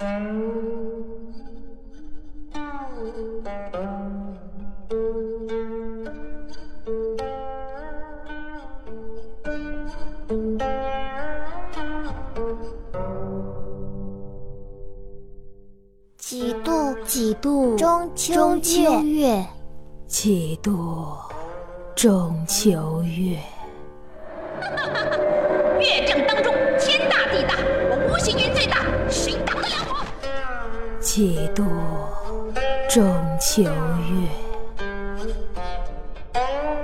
几度几度中秋中秋月，月，几度中秋月。月正当中，中秋月，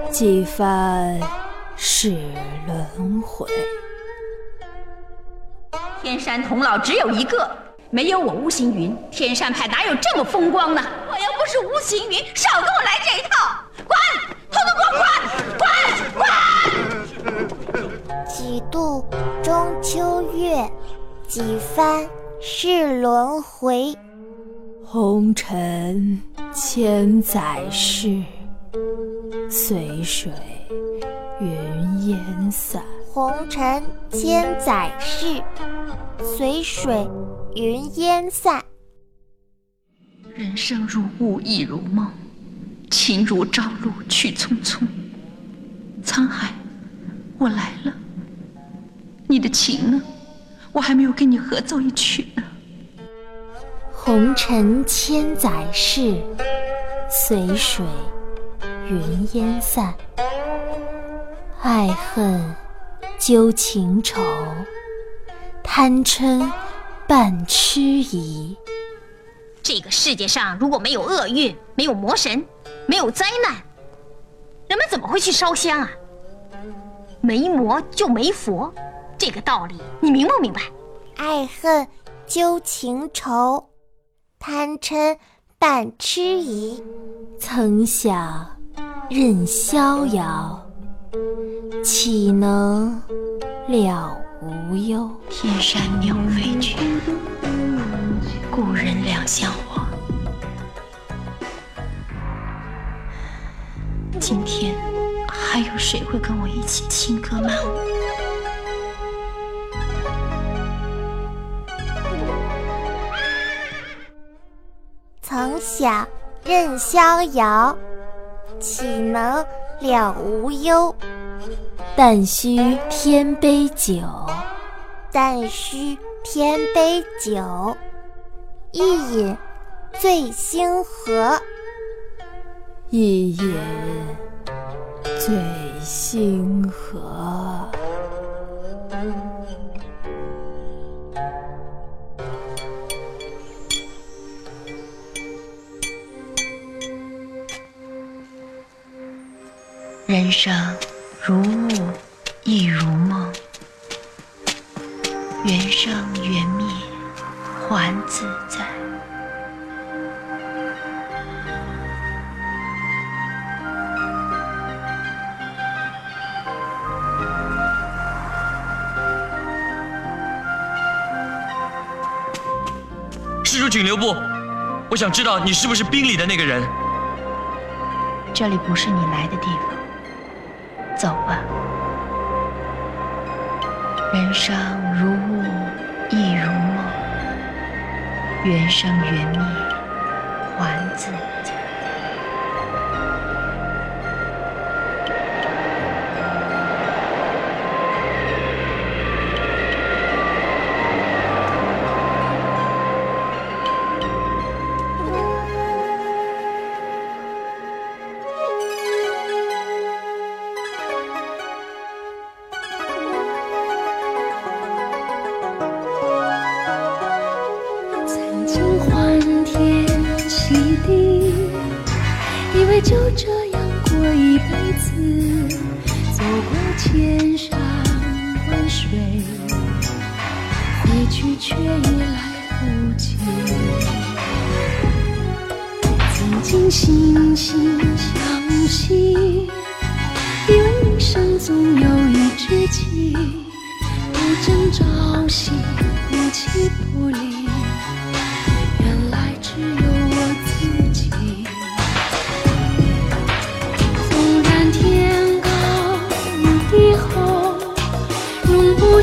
几番是轮回。天山童姥只有一个，没有我无形云，天山派哪有这么风光呢？我又不是无形云，少跟我来这一套！滚，统统给我滚滚！滚！几度中秋月，几番是轮回。红尘千载事，随水云烟散。红尘千载事，随水云烟散。人生如雾，亦如梦，情如朝露，去匆匆。沧海，我来了，你的情呢？我还没有跟你合奏一曲呢。红尘千载事，随水云烟散。爱恨纠情仇，贪嗔伴痴疑。这个世界上如果没有厄运，没有魔神，没有灾难，人们怎么会去烧香啊？没魔就没佛，这个道理你明不明白？爱恨纠情仇，贪嗔伴痴疑。曾想任逍遥，岂能了无忧？天山鸟飞去，故人两相忘。今天还有谁会跟我一起轻歌曼舞？曾想任逍遥，岂能了无忧？但须天杯酒，但须天杯酒，一饮醉星河。一饮醉星河。人生如雾，亦如梦。缘生缘灭，还自在。施主，请留步。我想知道你是不是冰里的那个人。这里不是你来的地方，走吧。人生如雾，亦如梦。缘生缘灭，还自在。为就这样过一辈子，走过千山万水，回去却已来不及。曾经惺惺相惜，以为一生总有一知己，不争朝夕，不弃不离。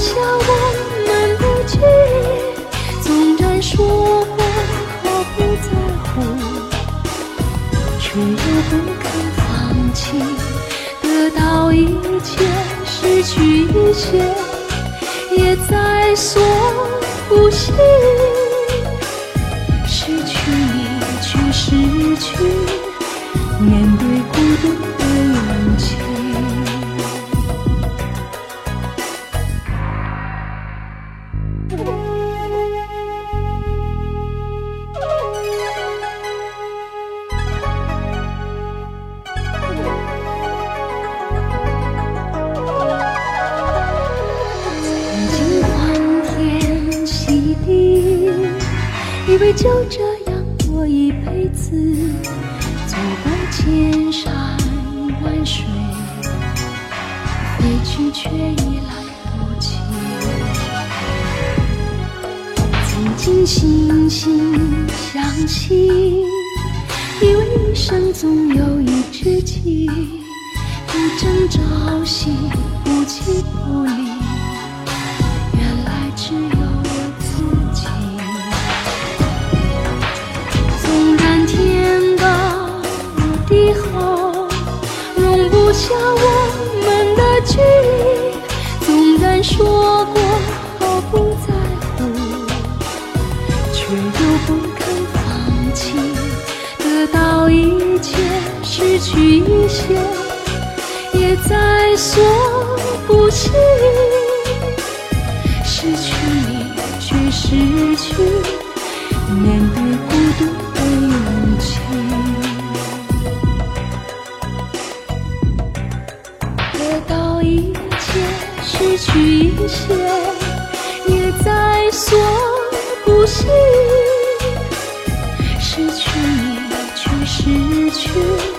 厚，容不下我们的记忆；纵然说过毫不在乎，却又不肯放弃。得到一切，失去一切，也在所不惜。失去你，却失去面对孤独以为就这样过一辈子，走过千山万水，回去却已来不及。曾经惺惺相惜，以为一生总有一知己，不争朝夕，不弃不离。到一切，失去一些，也在所不惜。失去你，却失去面对失去，